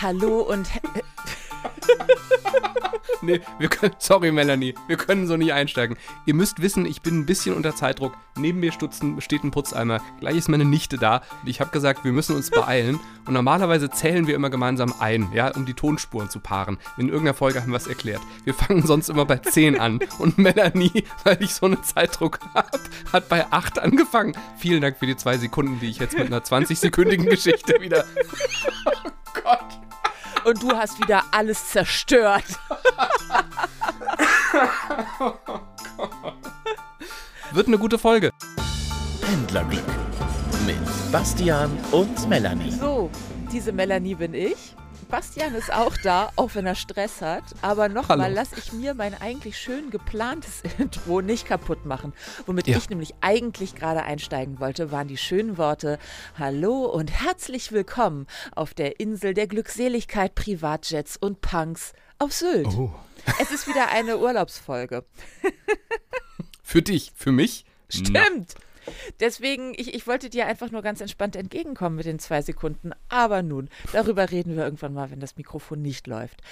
Hallo und. nee, wir können, sorry Melanie, wir können so nicht einsteigen. Ihr müsst wissen, ich bin ein bisschen unter Zeitdruck. Neben mir stutzen, steht ein Putzeimer. Gleich ist meine Nichte da und ich habe gesagt, wir müssen uns beeilen. Und normalerweise zählen wir immer gemeinsam ein, ja, um die Tonspuren zu paaren. In irgendeiner Folge haben wir es erklärt. Wir fangen sonst immer bei 10 an. Und Melanie, weil ich so einen Zeitdruck habe, hat bei 8 angefangen. Vielen Dank für die zwei Sekunden, die ich jetzt mit einer 20-sekündigen Geschichte wieder. oh Gott und du hast wieder alles zerstört. Wird eine gute Folge. Händlerglück mit Bastian und Melanie. So, diese Melanie bin ich. Bastian ist auch da, auch wenn er Stress hat. Aber nochmal, lass ich mir mein eigentlich schön geplantes Intro nicht kaputt machen. Womit ja. ich nämlich eigentlich gerade einsteigen wollte, waren die schönen Worte Hallo und herzlich willkommen auf der Insel der Glückseligkeit, Privatjets und Punks auf Sylt. Oh. Es ist wieder eine Urlaubsfolge. für dich, für mich? Stimmt. Na. Deswegen, ich, ich wollte dir einfach nur ganz entspannt entgegenkommen mit den zwei Sekunden. Aber nun, darüber reden wir irgendwann mal, wenn das Mikrofon nicht läuft.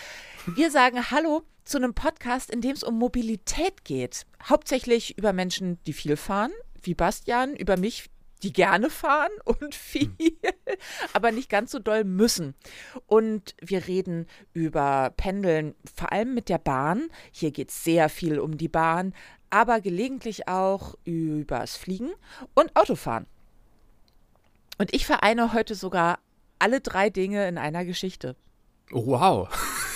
Wir sagen Hallo zu einem Podcast, in dem es um Mobilität geht. Hauptsächlich über Menschen, die viel fahren, wie Bastian, über mich, die gerne fahren und viel, aber nicht ganz so doll müssen. Und wir reden über Pendeln, vor allem mit der Bahn. Hier geht es sehr viel um die Bahn, aber gelegentlich auch übers Fliegen und Autofahren. Und ich vereine heute sogar alle drei Dinge in einer Geschichte. Wow.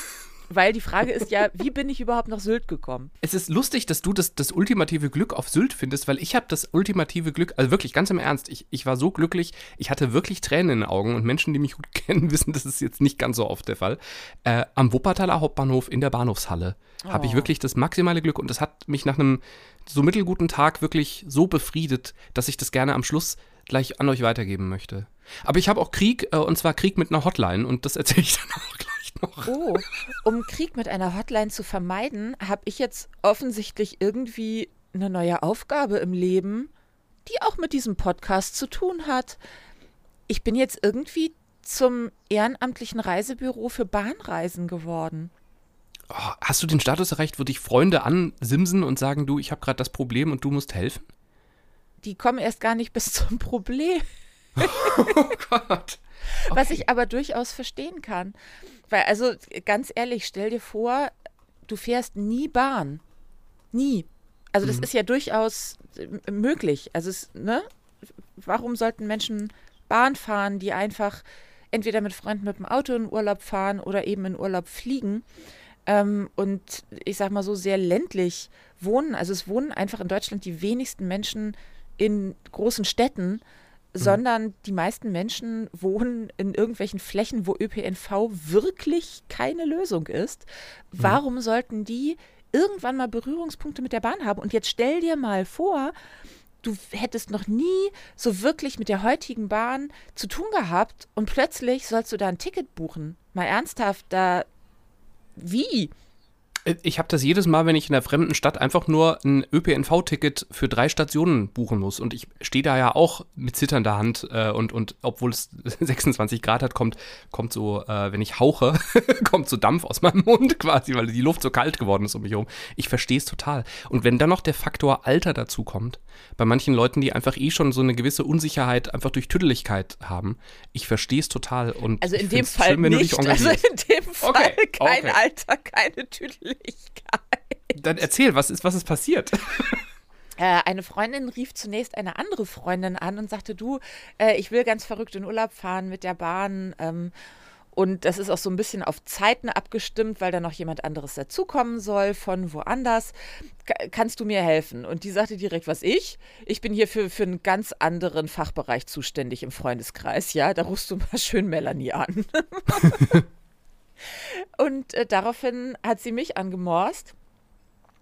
Weil die Frage ist ja, wie bin ich überhaupt nach Sylt gekommen? Es ist lustig, dass du das, das ultimative Glück auf Sylt findest, weil ich habe das ultimative Glück, also wirklich ganz im Ernst, ich, ich war so glücklich, ich hatte wirklich Tränen in den Augen und Menschen, die mich gut kennen, wissen, das ist jetzt nicht ganz so oft der Fall. Äh, am Wuppertaler Hauptbahnhof in der Bahnhofshalle oh. habe ich wirklich das maximale Glück und das hat mich nach einem so mittelguten Tag wirklich so befriedet, dass ich das gerne am Schluss gleich an euch weitergeben möchte. Aber ich habe auch Krieg, äh, und zwar Krieg mit einer Hotline und das erzähle ich dann auch gleich noch. Oh, um Krieg mit einer Hotline zu vermeiden, habe ich jetzt offensichtlich irgendwie eine neue Aufgabe im Leben, die auch mit diesem Podcast zu tun hat. Ich bin jetzt irgendwie zum ehrenamtlichen Reisebüro für Bahnreisen geworden. Oh, hast du den Status erreicht, wo dich Freunde ansimsen und sagen, du, ich habe gerade das Problem und du musst helfen? Die kommen erst gar nicht bis zum Problem. Oh Gott. Okay. Was ich aber durchaus verstehen kann. Weil, also ganz ehrlich, stell dir vor, du fährst nie Bahn. Nie. Also das mhm. ist ja durchaus äh, möglich. Also es, ne? Warum sollten Menschen Bahn fahren, die einfach entweder mit Freunden mit dem Auto in Urlaub fahren oder eben in Urlaub fliegen? Ähm, und ich sag mal so sehr ländlich wohnen. Also es wohnen einfach in Deutschland die wenigsten Menschen in großen Städten. Sondern die meisten Menschen wohnen in irgendwelchen Flächen, wo ÖPNV wirklich keine Lösung ist. Mhm. Warum mhm. sollten die irgendwann mal Berührungspunkte mit der Bahn haben? Und jetzt stell dir mal vor, du hättest noch nie so wirklich mit der heutigen Bahn zu tun gehabt und plötzlich sollst du da ein Ticket buchen. Mal ernsthaft, da wie? Äh, ich habe das jedes Mal, wenn ich in einer fremden Stadt einfach nur ein ÖPNV-Ticket für drei Stationen buchen muss. Und ich stehe da ja auch mit zitternder Hand äh, und, und obwohl es 26 Grad hat, kommt, kommt so, äh, wenn ich hauche, kommt so Dampf aus meinem Mund quasi, weil die Luft so kalt geworden ist um mich herum. Ich verstehe es total. Und wenn dann noch der Faktor Alter dazu kommt, bei manchen Leuten, die einfach eh schon so eine gewisse Unsicherheit einfach durch Tüdeligkeit haben, ich verstehe es total. Und also in dem Fall schön, nicht. also in dem Fall okay. kein okay. Alter, keine Tüdeligkeit. Möglichkeit. Dann erzähl, was ist, was ist passiert? Äh, eine Freundin rief zunächst eine andere Freundin an und sagte, du, äh, ich will ganz verrückt in Urlaub fahren mit der Bahn. Ähm, und das ist auch so ein bisschen auf Zeiten abgestimmt, weil da noch jemand anderes dazukommen soll von woanders. Kannst du mir helfen? Und die sagte direkt, was ich? Ich bin hier für, für einen ganz anderen Fachbereich zuständig im Freundeskreis. Ja, da rufst du mal schön Melanie an. Und äh, daraufhin hat sie mich angemorst.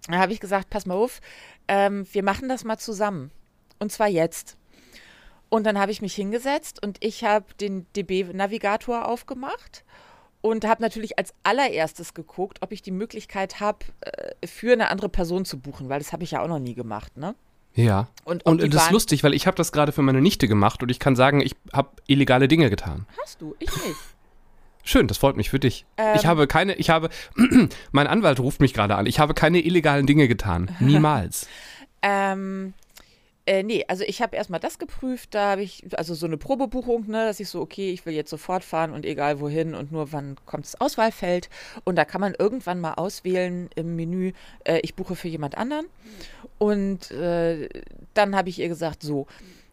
Da habe ich gesagt, pass mal auf, ähm, wir machen das mal zusammen. Und zwar jetzt. Und dann habe ich mich hingesetzt und ich habe den DB-Navigator aufgemacht und habe natürlich als allererstes geguckt, ob ich die Möglichkeit habe, äh, für eine andere Person zu buchen, weil das habe ich ja auch noch nie gemacht, ne? Ja. Und, und das ist lustig, weil ich habe das gerade für meine Nichte gemacht und ich kann sagen, ich habe illegale Dinge getan. Hast du? Ich nicht. Schön, das freut mich für dich. Ähm, ich habe keine, ich habe, mein Anwalt ruft mich gerade an. Ich habe keine illegalen Dinge getan. Niemals. ähm, äh, nee, also ich habe erstmal das geprüft, da habe ich, also so eine Probebuchung, ne, dass ich so, okay, ich will jetzt sofort fahren und egal wohin und nur wann kommt das Auswahlfeld. Und da kann man irgendwann mal auswählen im Menü, äh, ich buche für jemand anderen. Und äh, dann habe ich ihr gesagt, so,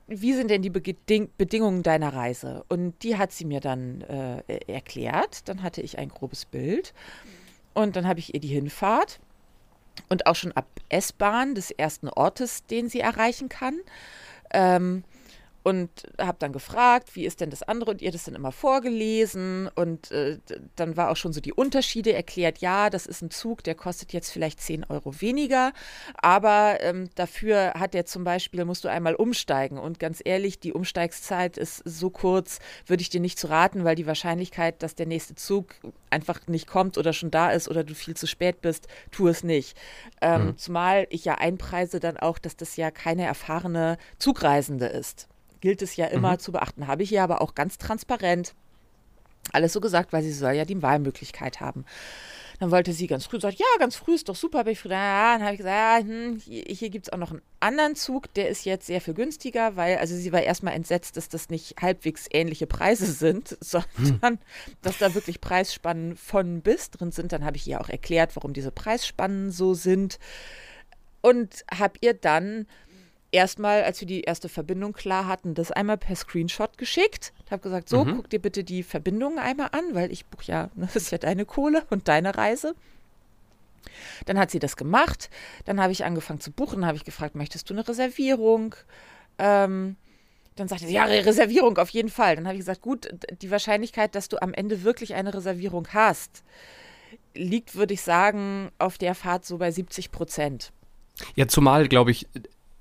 wie sind denn die Beding Bedingungen deiner Reise? Und die hat sie mir dann äh, erklärt. Dann hatte ich ein grobes Bild. Und dann habe ich ihr die Hinfahrt und auch schon ab S-Bahn des ersten Ortes, den sie erreichen kann. Ähm, und habe dann gefragt, wie ist denn das andere? Und ihr das dann immer vorgelesen. Und äh, dann war auch schon so die Unterschiede erklärt, ja, das ist ein Zug, der kostet jetzt vielleicht 10 Euro weniger, aber ähm, dafür hat der zum Beispiel, musst du einmal umsteigen. Und ganz ehrlich, die Umsteigszeit ist so kurz, würde ich dir nicht zu raten, weil die Wahrscheinlichkeit, dass der nächste Zug einfach nicht kommt oder schon da ist oder du viel zu spät bist, tu es nicht. Ähm, mhm. Zumal ich ja einpreise dann auch, dass das ja keine erfahrene Zugreisende ist gilt es ja immer mhm. zu beachten. Habe ich ihr aber auch ganz transparent alles so gesagt, weil sie soll ja die Wahlmöglichkeit haben. Dann wollte sie ganz früh, sagt, ja, ganz früh ist doch super. Bin ich früh, ja, dann habe ich gesagt, ja, hm, hier, hier gibt es auch noch einen anderen Zug, der ist jetzt sehr viel günstiger, weil, also sie war erstmal entsetzt, dass das nicht halbwegs ähnliche Preise sind, sondern hm. dass da wirklich Preisspannen von bis drin sind. Dann habe ich ihr auch erklärt, warum diese Preisspannen so sind. Und habe ihr dann erstmal, als wir die erste Verbindung klar hatten, das einmal per Screenshot geschickt. Ich habe gesagt, so, mhm. guck dir bitte die Verbindung einmal an, weil ich buche ja, ne, das ist ja deine Kohle und deine Reise. Dann hat sie das gemacht. Dann habe ich angefangen zu buchen. habe ich gefragt, möchtest du eine Reservierung? Ähm, dann sagte sie, ja, Reservierung auf jeden Fall. Dann habe ich gesagt, gut, die Wahrscheinlichkeit, dass du am Ende wirklich eine Reservierung hast, liegt, würde ich sagen, auf der Fahrt so bei 70 Prozent. Ja, zumal, glaube ich,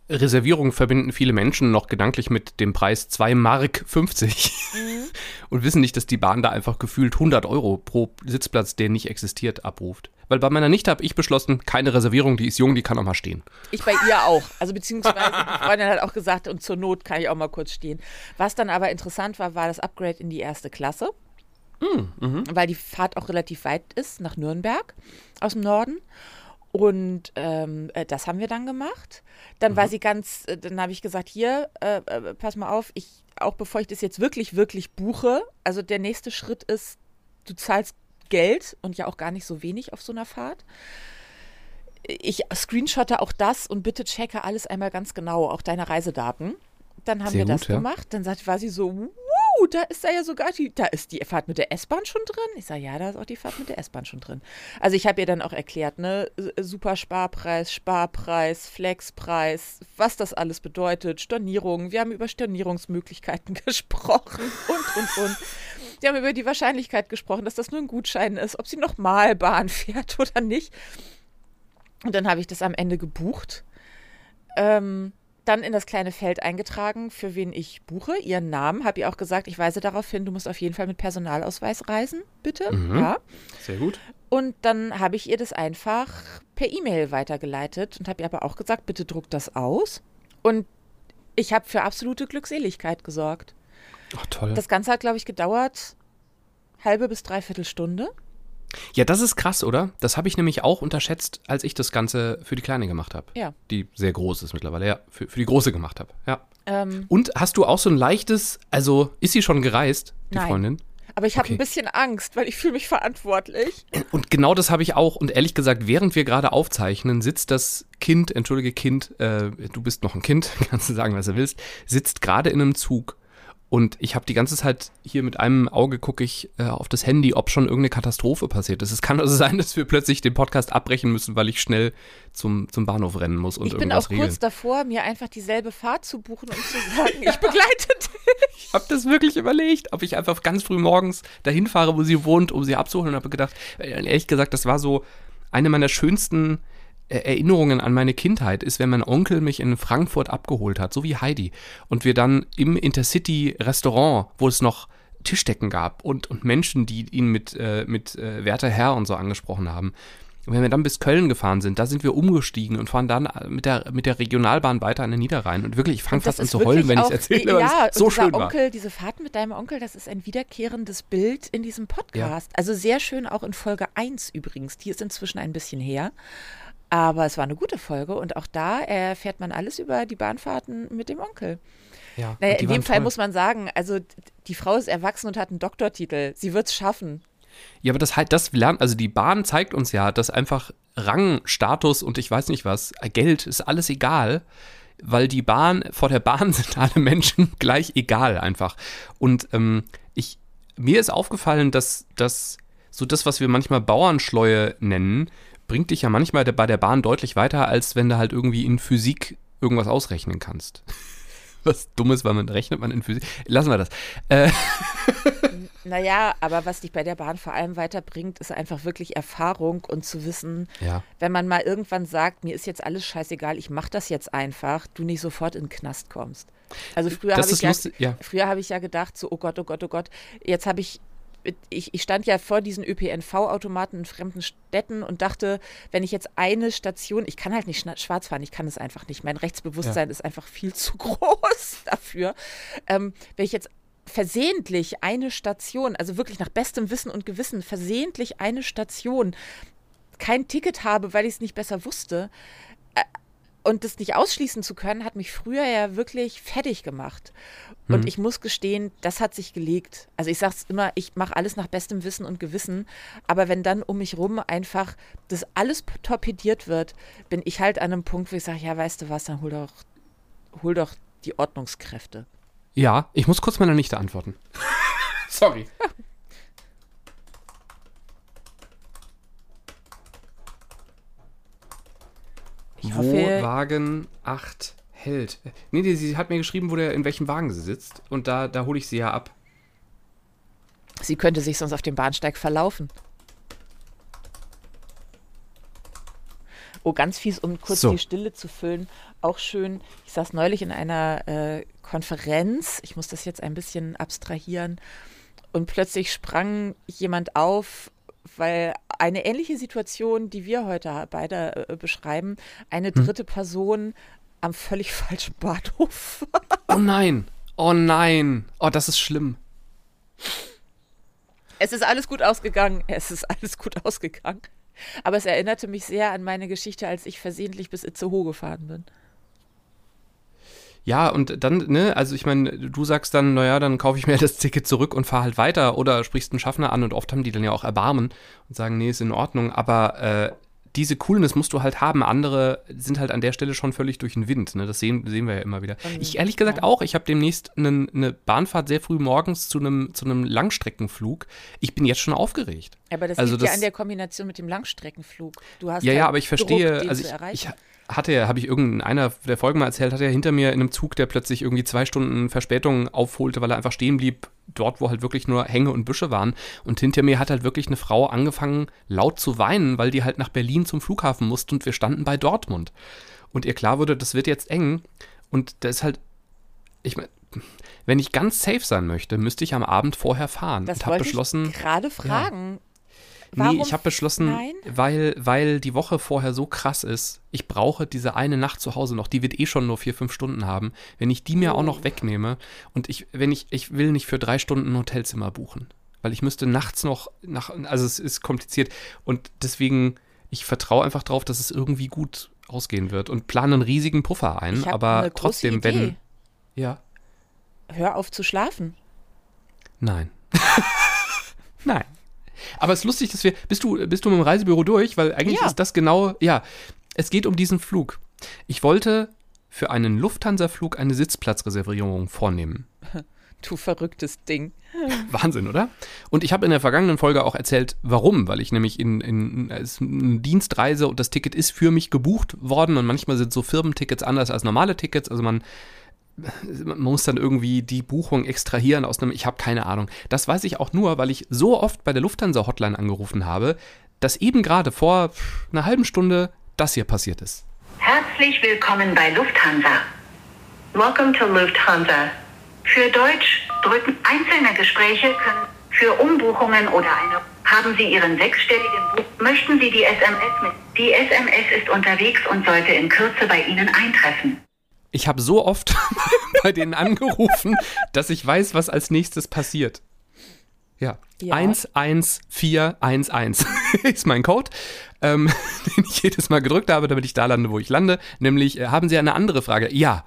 Reservierung verbinden viele Menschen noch gedanklich mit dem Preis 2 Mark 50 mhm. und wissen nicht, dass die Bahn da einfach gefühlt 100 Euro pro Sitzplatz, der nicht existiert, abruft. Weil bei meiner Nichte habe ich beschlossen, keine Reservierung, die ist jung, die kann auch mal stehen. Ich bei ihr auch. Also beziehungsweise die Freundin hat auch gesagt, und zur Not kann ich auch mal kurz stehen. Was dann aber interessant war, war das Upgrade in die erste Klasse. Mhm. mhm. Weil die Fahrt auch relativ weit ist nach Nürnberg aus dem Norden. Und ähm, äh, das haben wir dann gemacht. Dann mhm. war sie ganz, äh, dann habe ich gesagt, hier, äh, äh, pass mal auf, ich, auch bevor ich das jetzt wirklich, wirklich buche, also der nächste Schritt ist, du zahlst Geld und ja auch gar nicht so wenig auf so einer Fahrt. Ich screenshotte auch das und bitte checke alles einmal ganz genau, auch deine Reisedaten. Dann haben Sehr wir gut, das ja. gemacht. Dann war sie so, uh, da ist da ja sogar die, da ist die Fahrt mit der S-Bahn schon drin. Ich sage, ja, da ist auch die Fahrt mit der S-Bahn schon drin. Also ich habe ihr dann auch erklärt, ne, super Sparpreis, Sparpreis, Flexpreis, was das alles bedeutet, Stornierungen. Wir haben über Stornierungsmöglichkeiten gesprochen und, und, und. Sie haben über die Wahrscheinlichkeit gesprochen, dass das nur ein Gutschein ist, ob sie nochmal Bahn fährt oder nicht. Und dann habe ich das am Ende gebucht. Ähm, dann in das kleine Feld eingetragen, für wen ich buche, ihren Namen. Habe ihr auch gesagt, ich weise darauf hin, du musst auf jeden Fall mit Personalausweis reisen, bitte. Mhm. Ja. Sehr gut. Und dann habe ich ihr das einfach per E-Mail weitergeleitet und habe ihr aber auch gesagt, bitte druck das aus. Und ich habe für absolute Glückseligkeit gesorgt. Ach, toll. Das Ganze hat, glaube ich, gedauert halbe bis dreiviertel Stunde. Ja, das ist krass, oder? Das habe ich nämlich auch unterschätzt, als ich das Ganze für die Kleine gemacht habe. Ja. Die sehr groß ist mittlerweile, ja, für, für die Große gemacht habe. Ja. Ähm, Und hast du auch so ein leichtes, also ist sie schon gereist, die nein. Freundin? Aber ich habe okay. ein bisschen Angst, weil ich fühle mich verantwortlich. Und genau das habe ich auch. Und ehrlich gesagt, während wir gerade aufzeichnen, sitzt das Kind, entschuldige Kind, äh, du bist noch ein Kind, kannst du sagen, was du willst, sitzt gerade in einem Zug und ich habe die ganze Zeit hier mit einem Auge gucke ich äh, auf das Handy, ob schon irgendeine Katastrophe passiert ist. Es kann also sein, dass wir plötzlich den Podcast abbrechen müssen, weil ich schnell zum, zum Bahnhof rennen muss und ich irgendwas bin auch kurz davor, mir einfach dieselbe Fahrt zu buchen und zu sagen, ich begleite dich. Ich habe das wirklich überlegt, ob ich einfach ganz früh morgens dahin fahre, wo sie wohnt, um sie abzuholen und habe gedacht, äh, ehrlich gesagt, das war so eine meiner schönsten Erinnerungen an meine Kindheit ist, wenn mein Onkel mich in Frankfurt abgeholt hat, so wie Heidi. Und wir dann im Intercity-Restaurant, wo es noch Tischdecken gab und, und Menschen, die ihn mit, äh, mit äh, werter Herr und so angesprochen haben. wenn wir dann bis Köln gefahren sind, da sind wir umgestiegen und fahren dann mit der, mit der Regionalbahn weiter an den Niederrhein. Und wirklich, ich fange fast an zu heulen, wenn ich es erzähle, ja, so schön Onkel, war. Diese Fahrt mit deinem Onkel, das ist ein wiederkehrendes Bild in diesem Podcast. Ja. Also sehr schön auch in Folge 1 übrigens. Die ist inzwischen ein bisschen her. Aber es war eine gute Folge und auch da erfährt man alles über die Bahnfahrten mit dem Onkel. Ja, naja, in dem Fall toll. muss man sagen, also die Frau ist erwachsen und hat einen Doktortitel. Sie wird es schaffen. Ja, aber das halt, das lernt, also die Bahn zeigt uns ja, dass einfach Rang, Status und ich weiß nicht was, Geld ist alles egal, weil die Bahn, vor der Bahn sind alle Menschen gleich egal einfach. Und ähm, ich, mir ist aufgefallen, dass, dass so das, was wir manchmal Bauernschleue nennen, bringt dich ja manchmal bei der Bahn deutlich weiter, als wenn du halt irgendwie in Physik irgendwas ausrechnen kannst. Was Dummes, weil man rechnet man in Physik. Lassen wir das. Äh. Naja, aber was dich bei der Bahn vor allem weiterbringt, ist einfach wirklich Erfahrung und zu wissen, ja. wenn man mal irgendwann sagt, mir ist jetzt alles scheißegal, ich mache das jetzt einfach, du nicht sofort in den Knast kommst. Also früher habe ich, ja, ja. Früher hab ich ja gedacht, so, oh Gott, oh Gott, oh Gott, jetzt habe ich ich, ich, stand ja vor diesen ÖPNV-Automaten in fremden Städten und dachte, wenn ich jetzt eine Station, ich kann halt nicht schwarz fahren, ich kann es einfach nicht. Mein Rechtsbewusstsein ja. ist einfach viel zu groß dafür. Ähm, wenn ich jetzt versehentlich eine Station, also wirklich nach bestem Wissen und Gewissen, versehentlich eine Station kein Ticket habe, weil ich es nicht besser wusste, und das nicht ausschließen zu können, hat mich früher ja wirklich fertig gemacht. Und mhm. ich muss gestehen, das hat sich gelegt. Also ich sage es immer, ich mache alles nach bestem Wissen und Gewissen. Aber wenn dann um mich rum einfach das alles torpediert wird, bin ich halt an einem Punkt, wo ich sage, ja, weißt du was, dann hol doch, hol doch die Ordnungskräfte. Ja, ich muss kurz meiner Nichte antworten. Sorry. Ich hoffe, wo Wagen 8 hält. Nee, nee, sie hat mir geschrieben, wo der, in welchem Wagen sie sitzt. Und da, da hole ich sie ja ab. Sie könnte sich sonst auf dem Bahnsteig verlaufen. Oh, ganz fies, um kurz so. die Stille zu füllen. Auch schön. Ich saß neulich in einer äh, Konferenz. Ich muss das jetzt ein bisschen abstrahieren. Und plötzlich sprang jemand auf weil eine ähnliche Situation, die wir heute beide äh, beschreiben, eine hm. dritte hm. Person am völlig falschen Bahnhof. oh nein, oh nein, oh, das ist schlimm. Es ist alles gut ausgegangen, es ist alles gut ausgegangen. Aber es erinnerte mich sehr an meine Geschichte, als ich versehentlich bis Itzehoe gefahren bin. Ja, und dann, ne, also ich meine, du sagst dann, naja, dann kaufe ich mir das Ticket zurück und fahre halt weiter oder sprichst einen Schaffner an und oft haben die dann ja auch Erbarmen und sagen, nee, ist in Ordnung, aber äh, diese Coolness musst du halt haben. Andere sind halt an der Stelle schon völlig durch den Wind. Ne? Das sehen, sehen wir ja immer wieder. Ich ehrlich gesagt auch. Ich habe demnächst eine, Bahnfahrt sehr früh morgens zu einem, zu einem Langstreckenflug. Ich bin jetzt schon aufgeregt. Aber das also liegt das, ja an der Kombination mit dem Langstreckenflug. Du hast ja, ja, aber ich verstehe. Druck, also ich, ich, hatte er, habe ich irgendeiner der Folgen mal erzählt, hat er hinter mir in einem Zug, der plötzlich irgendwie zwei Stunden Verspätung aufholte, weil er einfach stehen blieb, dort, wo halt wirklich nur Hänge und Büsche waren. Und hinter mir hat halt wirklich eine Frau angefangen, laut zu weinen, weil die halt nach Berlin zum Flughafen musste und wir standen bei Dortmund. Und ihr klar wurde, das wird jetzt eng. Und da ist halt, ich meine, wenn ich ganz safe sein möchte, müsste ich am Abend vorher fahren. Das und wollte beschlossen, ich gerade fragen. Ja, Warum? Nee, ich habe beschlossen, Nein? weil, weil die Woche vorher so krass ist, ich brauche diese eine Nacht zu Hause noch, die wird eh schon nur vier, fünf Stunden haben. Wenn ich die mir oh. auch noch wegnehme und ich, wenn ich, ich will nicht für drei Stunden ein Hotelzimmer buchen, weil ich müsste nachts noch nach, also es ist kompliziert und deswegen, ich vertraue einfach drauf, dass es irgendwie gut ausgehen wird und plane einen riesigen Puffer ein, aber trotzdem, Idee. wenn, ja. Hör auf zu schlafen. Nein. Nein. Aber es ist lustig, dass wir. Bist du, bist du mit dem Reisebüro durch? Weil eigentlich ja. ist das genau. Ja, es geht um diesen Flug. Ich wollte für einen Lufthansa-Flug eine Sitzplatzreservierung vornehmen. Du verrücktes Ding. Wahnsinn, oder? Und ich habe in der vergangenen Folge auch erzählt, warum, weil ich nämlich in, in, in Dienstreise und das Ticket ist für mich gebucht worden und manchmal sind so Firmentickets anders als normale Tickets. Also man man muss dann irgendwie die Buchung extrahieren aus einem, ich habe keine Ahnung. Das weiß ich auch nur, weil ich so oft bei der Lufthansa Hotline angerufen habe, dass eben gerade vor einer halben Stunde das hier passiert ist. Herzlich willkommen bei Lufthansa. Welcome to Lufthansa. Für Deutsch drücken einzelne Gespräche können für Umbuchungen oder eine Haben Sie Ihren sechsstelligen Buch? Möchten Sie die SMS mit? Die SMS ist unterwegs und sollte in Kürze bei Ihnen eintreffen. Ich habe so oft bei denen angerufen, dass ich weiß, was als nächstes passiert. Ja, Ja. 11411 ist mein Code, ähm, den ich jedes Mal gedrückt habe, damit ich da lande, wo ich lande. Nämlich, äh, haben Sie eine andere Frage? Ja,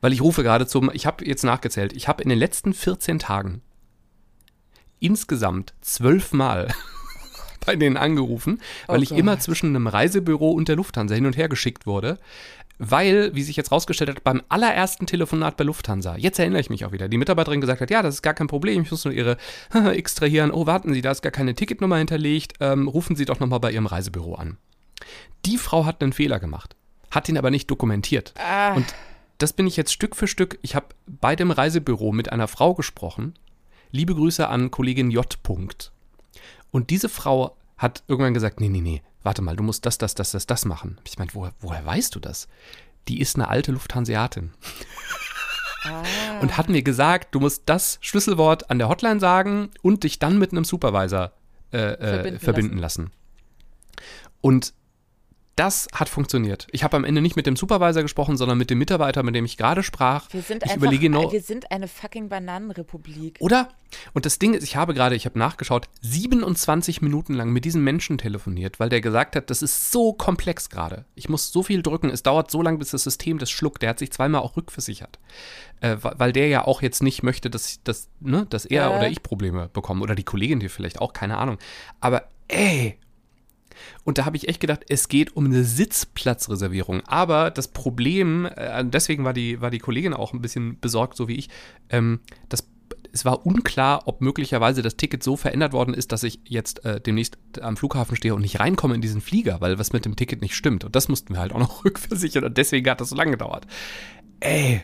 weil ich rufe gerade zum, ich habe jetzt nachgezählt, ich habe in den letzten 14 Tagen insgesamt zwölfmal bei denen angerufen, weil Oh ich immer zwischen einem Reisebüro und der Lufthansa hin und her geschickt wurde. Weil, wie sich jetzt rausgestellt hat, beim allerersten Telefonat bei Lufthansa, jetzt erinnere ich mich auch wieder, die Mitarbeiterin gesagt hat, ja, das ist gar kein Problem, ich muss nur Ihre extrahieren. Oh, warten Sie, da ist gar keine Ticketnummer hinterlegt, ähm, rufen Sie doch nochmal bei Ihrem Reisebüro an. Die Frau hat einen Fehler gemacht, hat ihn aber nicht dokumentiert. Ah. Und das bin ich jetzt Stück für Stück, ich habe bei dem Reisebüro mit einer Frau gesprochen, liebe Grüße an Kollegin J. Und diese Frau hat irgendwann gesagt, nee, nee, nee, warte mal, du musst das, das, das, das, das machen. Ich meine, woher, woher weißt du das? Die ist eine alte Lufthanseatin. Und hat mir gesagt, du musst das Schlüsselwort an der Hotline sagen und dich dann mit einem Supervisor äh, äh, Verbinden verbinden, lassen. Und das hat funktioniert. Ich habe am Ende nicht mit dem Supervisor gesprochen, sondern mit dem Mitarbeiter, mit dem ich gerade sprach. Wir sind ich einfach, überlege genau, wir sind eine fucking Bananenrepublik. oder? Und das Ding ist, ich habe gerade, ich habe nachgeschaut, 27 Minuten lang mit diesem Menschen telefoniert, weil der gesagt hat, das ist so komplex gerade. Ich muss so viel drücken, es dauert so lange, bis das System das schluckt. Der hat sich zweimal auch rückversichert. Äh, weil der ja auch jetzt nicht möchte, dass, dass, ne, dass er Äh. oder ich Probleme bekommen. Oder die Kollegin hier vielleicht auch, keine Ahnung. Aber ey, und da habe ich echt gedacht, es geht um eine Sitzplatzreservierung. Aber das Problem, äh, deswegen war die, war die Kollegin auch ein bisschen besorgt, so wie ich, ähm, das, es war unklar, ob möglicherweise das Ticket so verändert worden ist, dass ich jetzt äh, demnächst am Flughafen stehe und nicht reinkomme in diesen Flieger, weil was mit dem Ticket nicht stimmt. Und das mussten wir halt auch noch rückversichern und deswegen hat das so lange gedauert. Ey.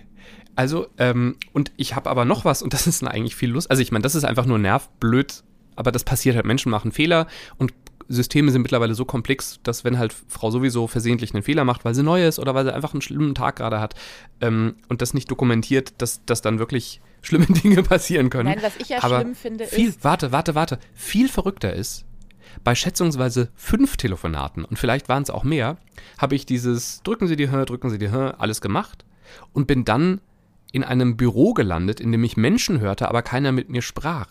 Also, ähm, und ich habe aber noch was, und das ist eigentlich viel Lust. Also, ich meine, das ist einfach nur nervblöd, aber das passiert halt. Menschen machen Fehler und Systeme sind mittlerweile so komplex, dass wenn halt Frau sowieso versehentlich einen Fehler macht, weil sie neu ist oder weil sie einfach einen schlimmen Tag gerade hat ähm, und das nicht dokumentiert, dass, dass dann wirklich schlimme Dinge passieren können. Nein, was ich ja Aber schlimm finde, viel, ist- Warte, warte, warte. Viel verrückter ist, bei schätzungsweise fünf Telefonaten, und vielleicht waren es auch mehr, habe ich dieses drücken Sie die Hör, drücken Sie die Hör, alles gemacht und bin dann in einem Büro gelandet, in dem ich Menschen hörte, aber keiner mit mir sprach.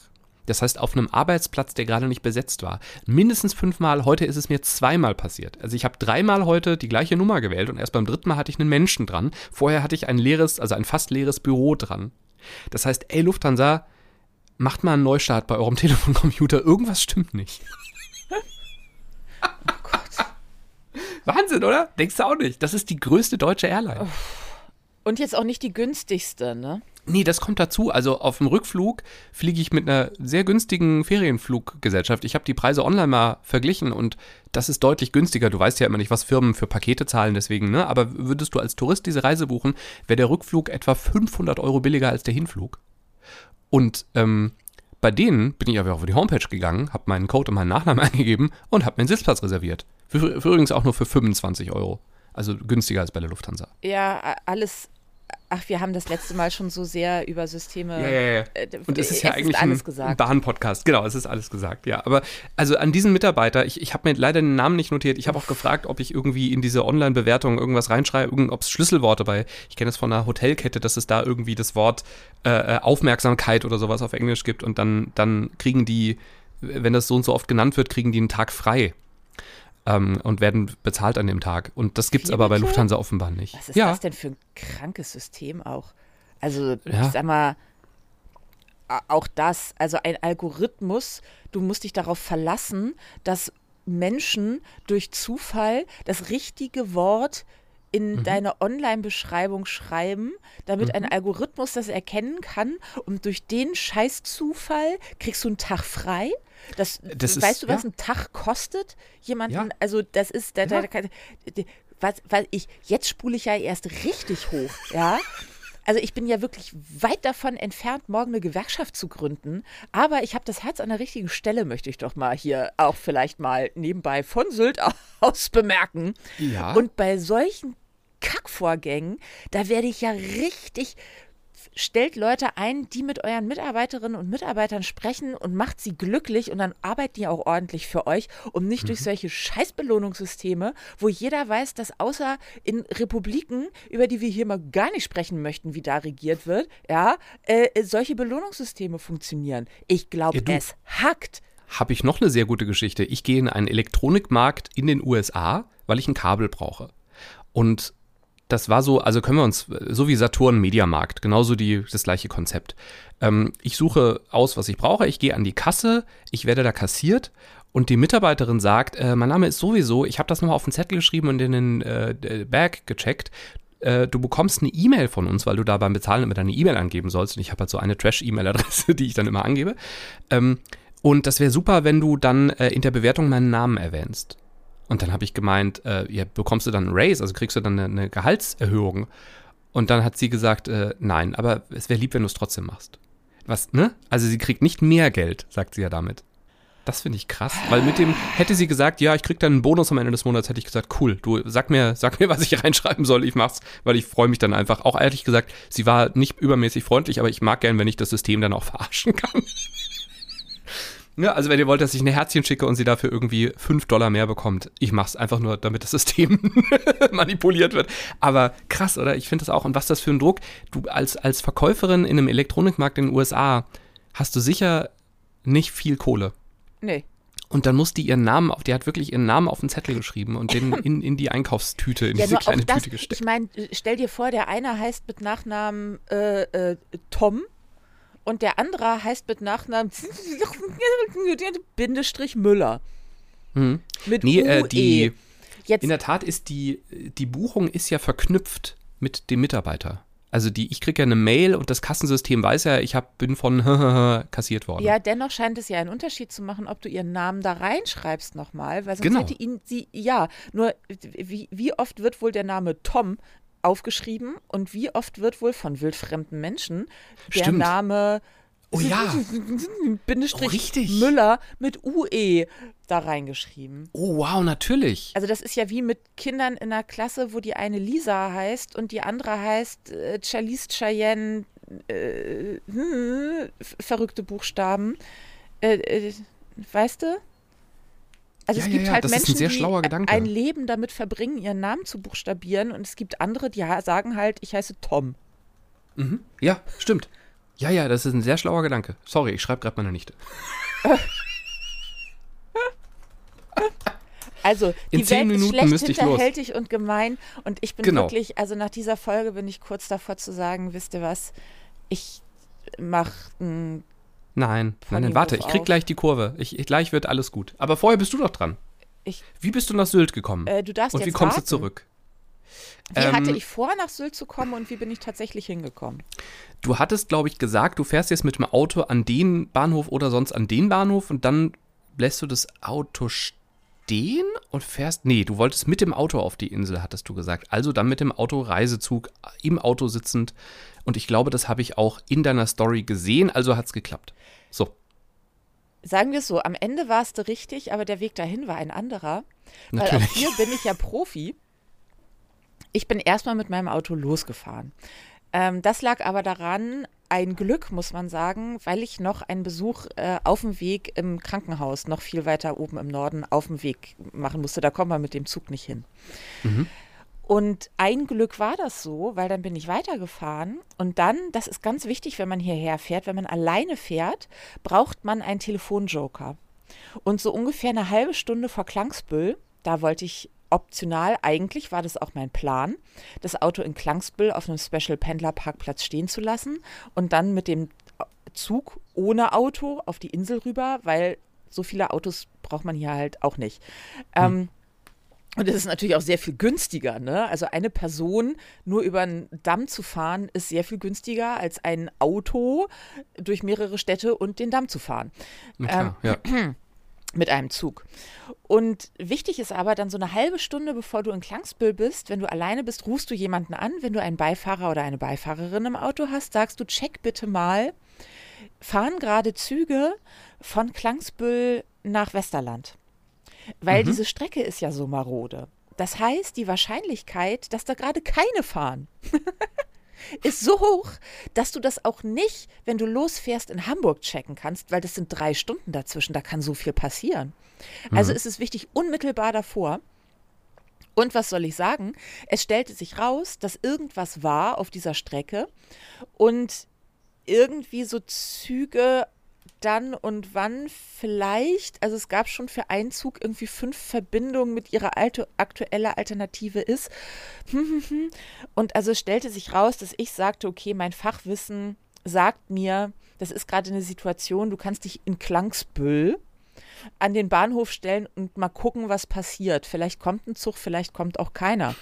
Das heißt, auf einem Arbeitsplatz, der gerade nicht besetzt war. Mindestens fünfmal, heute ist es mir zweimal passiert. Also ich habe dreimal heute die gleiche Nummer gewählt und erst beim dritten Mal hatte ich einen Menschen dran. Vorher hatte ich ein leeres, also ein fast leeres Büro dran. Das heißt, ey Lufthansa, macht mal einen Neustart bei eurem Telefoncomputer. Irgendwas stimmt nicht. Wahnsinn, oder? Denkst du auch nicht? Das ist die größte deutsche Airline. Und jetzt auch nicht die günstigste, ne? Nee, das kommt dazu. Also auf dem Rückflug fliege ich mit einer sehr günstigen Ferienfluggesellschaft. Ich habe die Preise online mal verglichen und das ist deutlich günstiger. Du weißt ja immer nicht, was Firmen für Pakete zahlen, deswegen, ne? Aber würdest du als Tourist diese Reise buchen, wäre der Rückflug etwa 500 Euro billiger als der Hinflug. Und ähm, bei denen bin ich aber auf die Homepage gegangen, habe meinen Code und meinen Nachnamen eingegeben und habe mir einen Sitzplatz reserviert. Für, für übrigens auch nur für 25 Euro. Also günstiger als bei der Lufthansa. Ja, alles. Ach, wir haben das letzte Mal schon so sehr über Systeme. Ja, ja, ja. äh, Und es ist ja eigentlich alles ein gesagt. Bahn-Podcast. Genau, es ist alles gesagt, ja. Aber also an diesen Mitarbeiter, ich, ich habe mir leider den Namen nicht notiert. Ich habe auch gefragt, ob ich irgendwie in diese Online-Bewertung irgendwas reinschreibe, ob es Schlüsselworte bei, ich kenne es von einer Hotelkette, dass es da irgendwie das Wort äh, äh, Aufmerksamkeit oder sowas auf Englisch gibt und dann, dann kriegen die, wenn das so und so oft genannt wird, kriegen die einen Tag frei. Ähm, und werden bezahlt an dem Tag. Und das gibt's Wie aber bei? Lufthansa offenbar nicht. Was ist ja, das denn für ein krankes System auch? Also, Ja. ich sag mal, auch das, also ein Algorithmus, du musst dich darauf verlassen, dass Menschen durch Zufall das richtige Wort in deine Online-Beschreibung schreiben, damit ein Algorithmus das erkennen kann und durch den Scheißzufall kriegst du einen Tag frei. Das, Das ist- weißt du, was ja. ein Tag kostet? Jemanden, Ja. also das ist, da, da, da, was, was ich, jetzt spule ich ja erst richtig hoch, ja. Also ich bin ja wirklich weit davon entfernt, morgen eine Gewerkschaft zu gründen. Aber ich habe das Herz an der richtigen Stelle, möchte ich doch mal hier auch vielleicht mal nebenbei von Sylt aus bemerken. Ja. Und bei solchen Kackvorgängen, da werde ich ja richtig stellt Leute ein, die mit euren Mitarbeiterinnen und Mitarbeitern sprechen und macht sie glücklich und dann arbeiten die auch ordentlich für euch und nicht mhm. durch solche Scheißbelohnungssysteme, wo jeder weiß, dass außer in Republiken, über die wir hier mal gar nicht sprechen möchten, wie da regiert wird, ja, äh, solche Belohnungssysteme funktionieren. Ich glaube, ja, es hackt. Habe ich noch eine sehr gute Geschichte. Ich gehe in einen Elektronikmarkt in den USA, weil ich ein Kabel brauche. Und das war so, also können wir uns, so wie Saturn Mediamarkt, genauso die, das gleiche Konzept. Ähm, ich suche aus, was ich brauche, ich gehe an die Kasse, ich werde da kassiert und die Mitarbeiterin sagt, äh, mein Name ist sowieso, ich habe das nochmal auf den Zettel geschrieben und in den äh, Bag gecheckt. Äh, du bekommst eine E-Mail von uns, weil du da beim Bezahlen immer deine E-Mail angeben sollst. Und ich habe halt so eine Trash-E-Mail-Adresse, die ich dann immer angebe. Ähm, und das wäre super, wenn du dann äh, in der Bewertung meinen Namen erwähnst. Und dann habe ich gemeint, äh, ja, bekommst du dann einen Raise, also kriegst du dann eine, eine Gehaltserhöhung? Und dann hat sie gesagt, äh, nein, aber es wäre lieb, wenn du es trotzdem machst. Was, ne? Also sie kriegt nicht mehr Geld, sagt sie ja damit. Das finde ich krass, weil mit dem hätte sie gesagt, ja, ich krieg dann einen Bonus am Ende des Monats, hätte ich gesagt, cool, du sag mir, sag mir, was ich reinschreiben soll, ich mach's, weil ich freue mich dann einfach. Auch ehrlich gesagt, sie war nicht übermäßig freundlich, aber ich mag gern, wenn ich das System dann auch verarschen kann. Ja, also wenn ihr wollt, dass ich ein Herzchen schicke und sie dafür irgendwie 5 Dollar mehr bekommt, ich mach's einfach nur, damit das System manipuliert wird. Aber krass, oder? Ich finde das auch. Und was das für ein Druck. Du als, als Verkäuferin in einem Elektronikmarkt in den USA hast du sicher nicht viel Kohle. Nee. Und dann muss die ihren Namen auf, die hat wirklich ihren Namen auf den Zettel geschrieben und den in, in die Einkaufstüte, in ja, diese kleine das, Tüte gesteckt. Ich meine, stell dir vor, der eine heißt mit Nachnamen äh, äh, Tom und der andere heißt mit Nachnamen Bindestrich Müller. Hm. Mit nee, äh, die, Jetzt, in der Tat ist die, die Buchung ist ja verknüpft mit dem Mitarbeiter. Also die, ich kriege ja eine Mail und das Kassensystem weiß ja, ich hab, bin von kassiert worden. Ja, dennoch scheint es ja einen Unterschied zu machen, ob du ihren Namen da reinschreibst nochmal, weil sonst genau. hätte ihn sie, ja, nur wie, wie oft wird wohl der Name Tom aufgeschrieben und wie oft wird wohl von wildfremden Menschen der Stimmt. Name Oh ja. Bindestrich oh, Müller mit UE da reingeschrieben. Oh wow, natürlich. Also das ist ja wie mit Kindern in einer Klasse, wo die eine Lisa heißt und die andere heißt äh, Charlize Cheyenne, äh, hm, verrückte Buchstaben. Äh, äh weißt du? Also ja, es gibt ja, ja. halt das Menschen, ein die ein Leben damit verbringen, ihren Namen zu buchstabieren und es gibt andere, die sagen halt, ich heiße Tom. Mhm. Ja, stimmt. Ja, ja, das ist ein sehr schlauer Gedanke. Sorry, ich schreibe gerade meine Nichte. Also, In die Welt Minuten ist schlecht, hinterhältig und gemein. Und ich bin genau. wirklich, also nach dieser Folge bin ich kurz davor zu sagen, wisst ihr was, ich mache ein Nein, nein, nein, warte, ich krieg gleich die Kurve. Ich, ich, gleich wird alles gut. Aber vorher bist du doch dran. Ich, wie bist du nach Sylt gekommen? Äh, du darfst Und jetzt wie kommst raten. du zurück? Wie ähm, hatte ich vor, nach Sylt zu kommen und wie bin ich tatsächlich hingekommen? Du hattest, glaube ich, gesagt, du fährst jetzt mit dem Auto an den Bahnhof oder sonst an den Bahnhof und dann lässt du das Auto stehen und fährst. Nee, du wolltest mit dem Auto auf die Insel, hattest du gesagt. Also dann mit dem Auto Reisezug, im Auto sitzend. Und ich glaube, das habe ich auch in deiner Story gesehen, also hat es geklappt. So. Sagen wir es so, am Ende warst du richtig, aber der Weg dahin war ein anderer. Natürlich. Weil auch hier bin ich ja Profi. Ich bin erstmal mit meinem Auto losgefahren. Ähm, das lag aber daran, ein Glück, muss man sagen, weil ich noch einen Besuch äh, auf dem Weg im Krankenhaus, noch viel weiter oben im Norden, auf dem Weg machen musste. Da kommt man mit dem Zug nicht hin. Mhm. Und ein Glück war das so, weil dann bin ich weitergefahren. Und dann, das ist ganz wichtig, wenn man hierher fährt, wenn man alleine fährt, braucht man einen Telefonjoker. Und so ungefähr eine halbe Stunde vor Klangsbüll, da wollte ich optional, eigentlich war das auch mein Plan, das Auto in Klangsbüll auf einem Special Pendler Parkplatz stehen zu lassen und dann mit dem Zug ohne Auto auf die Insel rüber, weil so viele Autos braucht man hier halt auch nicht. Hm. Ähm, und es ist natürlich auch sehr viel günstiger. Ne? Also eine Person nur über einen Damm zu fahren, ist sehr viel günstiger als ein Auto durch mehrere Städte und den Damm zu fahren. Klar, ähm, ja. Mit einem Zug. Und wichtig ist aber dann so eine halbe Stunde, bevor du in Klangsbüll bist, wenn du alleine bist, rufst du jemanden an. Wenn du einen Beifahrer oder eine Beifahrerin im Auto hast, sagst du, check bitte mal, fahren gerade Züge von Klangsbüll nach Westerland. Weil mhm. diese Strecke ist ja so marode. Das heißt, die Wahrscheinlichkeit, dass da gerade keine fahren, ist so hoch, dass du das auch nicht, wenn du losfährst, in Hamburg checken kannst, weil das sind drei Stunden dazwischen, da kann so viel passieren. Also mhm. ist es wichtig, unmittelbar davor. Und was soll ich sagen? Es stellte sich raus, dass irgendwas war auf dieser Strecke und irgendwie so Züge dann und wann vielleicht, also es gab schon für einen Zug irgendwie fünf Verbindungen mit ihrer alte, aktuelle Alternative ist. Und also stellte sich raus, dass ich sagte, okay, mein Fachwissen sagt mir, das ist gerade eine Situation, du kannst dich in Klangsbüll an den Bahnhof stellen und mal gucken, was passiert. Vielleicht kommt ein Zug, vielleicht kommt auch keiner.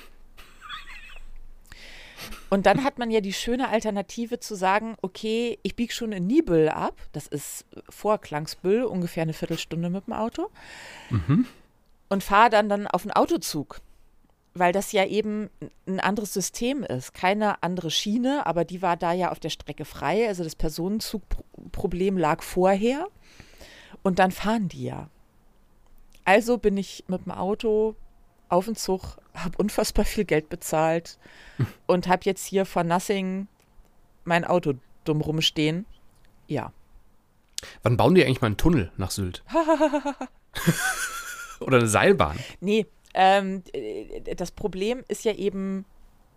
Und dann hat man ja die schöne Alternative zu sagen, okay, ich biege schon in Nibel ab, das ist vor Klangsbüll, ungefähr eine Viertelstunde mit dem Auto, mhm. und fahre dann, dann auf einen Autozug, weil das ja eben ein anderes System ist. Keine andere Schiene, aber die war da ja auf der Strecke frei, also das Personenzugproblem lag vorher und dann fahren die ja. Also bin ich mit dem Auto auf den Zug, habe unfassbar viel Geld bezahlt und habe jetzt hier von Nothing mein Auto dumm rumstehen. Ja. Wann bauen die eigentlich mal einen Tunnel nach Sylt? Oder eine Seilbahn? Nee, ähm, das Problem ist ja eben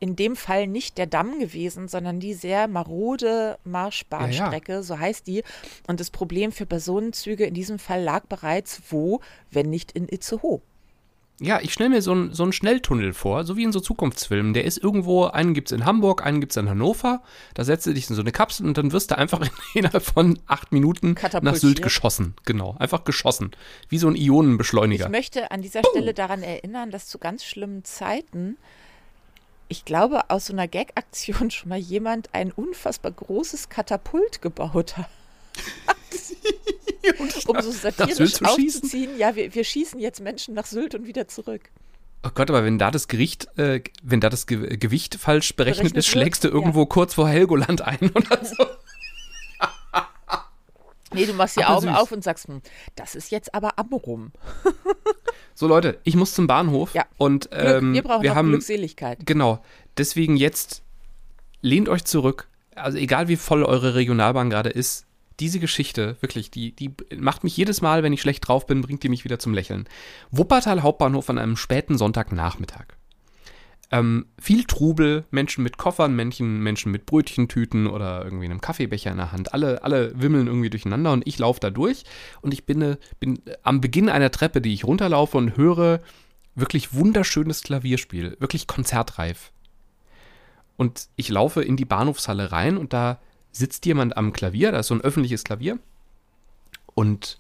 in dem Fall nicht der Damm gewesen, sondern die sehr marode Marschbahnstrecke, ja, ja. so heißt die. Und das Problem für Personenzüge in diesem Fall lag bereits wo, wenn nicht in Itzehoe. Ja, ich stelle mir so, ein, so einen Schnelltunnel vor, so wie in so Zukunftsfilmen. Der ist irgendwo, einen gibt es in Hamburg, einen gibt es in Hannover. Da setzt du dich in so eine Kapsel und dann wirst du einfach innerhalb von acht Minuten nach Sylt geschossen. Genau, einfach geschossen. Wie so ein Ionenbeschleuniger. Ich möchte an dieser Stelle daran erinnern, dass zu ganz schlimmen Zeiten, ich glaube, aus so einer Gag-Aktion schon mal jemand ein unfassbar großes Katapult gebaut hat. um so satirisch aufzuziehen, ja, wir, wir schießen jetzt Menschen nach Sylt und wieder zurück. Oh Gott, aber wenn da das Gericht, äh, wenn da das Ge Gewicht falsch berechnet, berechnet ist, schlägst du irgendwo ja. kurz vor Helgoland ein oder so. nee, du machst die aber Augen süß. auf und sagst, hm, das ist jetzt aber Amrum. so Leute, ich muss zum Bahnhof ja. und ähm, wir brauchen wir haben, Glückseligkeit. Genau, deswegen jetzt lehnt euch zurück. Also egal wie voll eure Regionalbahn gerade ist, diese Geschichte, wirklich, die, die macht mich jedes Mal, wenn ich schlecht drauf bin, bringt die mich wieder zum Lächeln. Wuppertal Hauptbahnhof an einem späten Sonntagnachmittag. Ähm, viel Trubel, Menschen mit Koffern, Menschen, Menschen mit Brötchentüten oder irgendwie einem Kaffeebecher in der Hand. Alle, alle wimmeln irgendwie durcheinander und ich laufe da durch und ich bin, bin am Beginn einer Treppe, die ich runterlaufe und höre wirklich wunderschönes Klavierspiel, wirklich konzertreif. Und ich laufe in die Bahnhofshalle rein und da sitzt jemand am Klavier, da ist so ein öffentliches Klavier und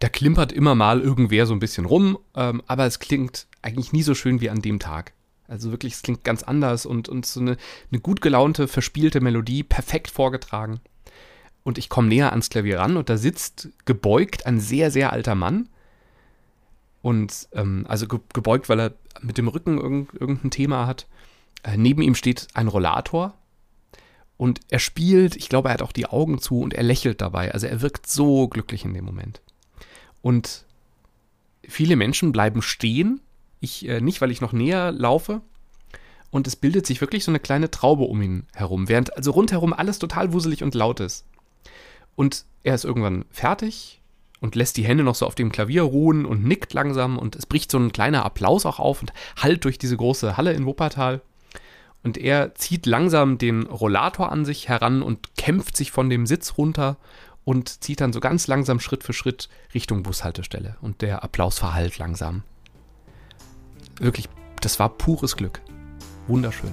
da klimpert immer mal irgendwer so ein bisschen rum, ähm, aber es klingt eigentlich nie so schön wie an dem Tag. Also wirklich, es klingt ganz anders und, und so eine, eine gut gelaunte, verspielte Melodie, perfekt vorgetragen. Und ich komme näher ans Klavier ran und da sitzt gebeugt ein sehr, sehr alter Mann. Und ähm, also ge gebeugt, weil er mit dem Rücken irgend, irgendein Thema hat. Äh, neben ihm steht ein Rollator und er spielt, ich glaube, er hat auch die Augen zu und er lächelt dabei. Also er wirkt so glücklich in dem Moment. Und viele Menschen bleiben stehen. Ich äh, nicht, weil ich noch näher laufe. Und es bildet sich wirklich so eine kleine Traube um ihn herum, während also rundherum alles total wuselig und laut ist. Und er ist irgendwann fertig und lässt die Hände noch so auf dem Klavier ruhen und nickt langsam und es bricht so ein kleiner Applaus auch auf und hallt durch diese große Halle in Wuppertal. Und er zieht langsam den Rollator an sich heran und kämpft sich von dem Sitz runter und zieht dann so ganz langsam Schritt für Schritt Richtung Bushaltestelle. Und der Applaus verhallt langsam. Wirklich, das war pures Glück. Wunderschön.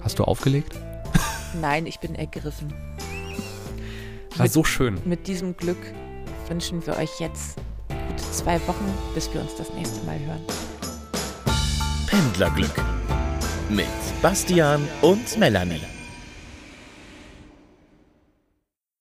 Hast du aufgelegt? Nein, ich bin ergriffen. War mit, so schön. Mit diesem Glück wünschen wir euch jetzt gute zwei Wochen, bis wir uns das nächste Mal hören. Pendlerglück mit Bastian und Melanie.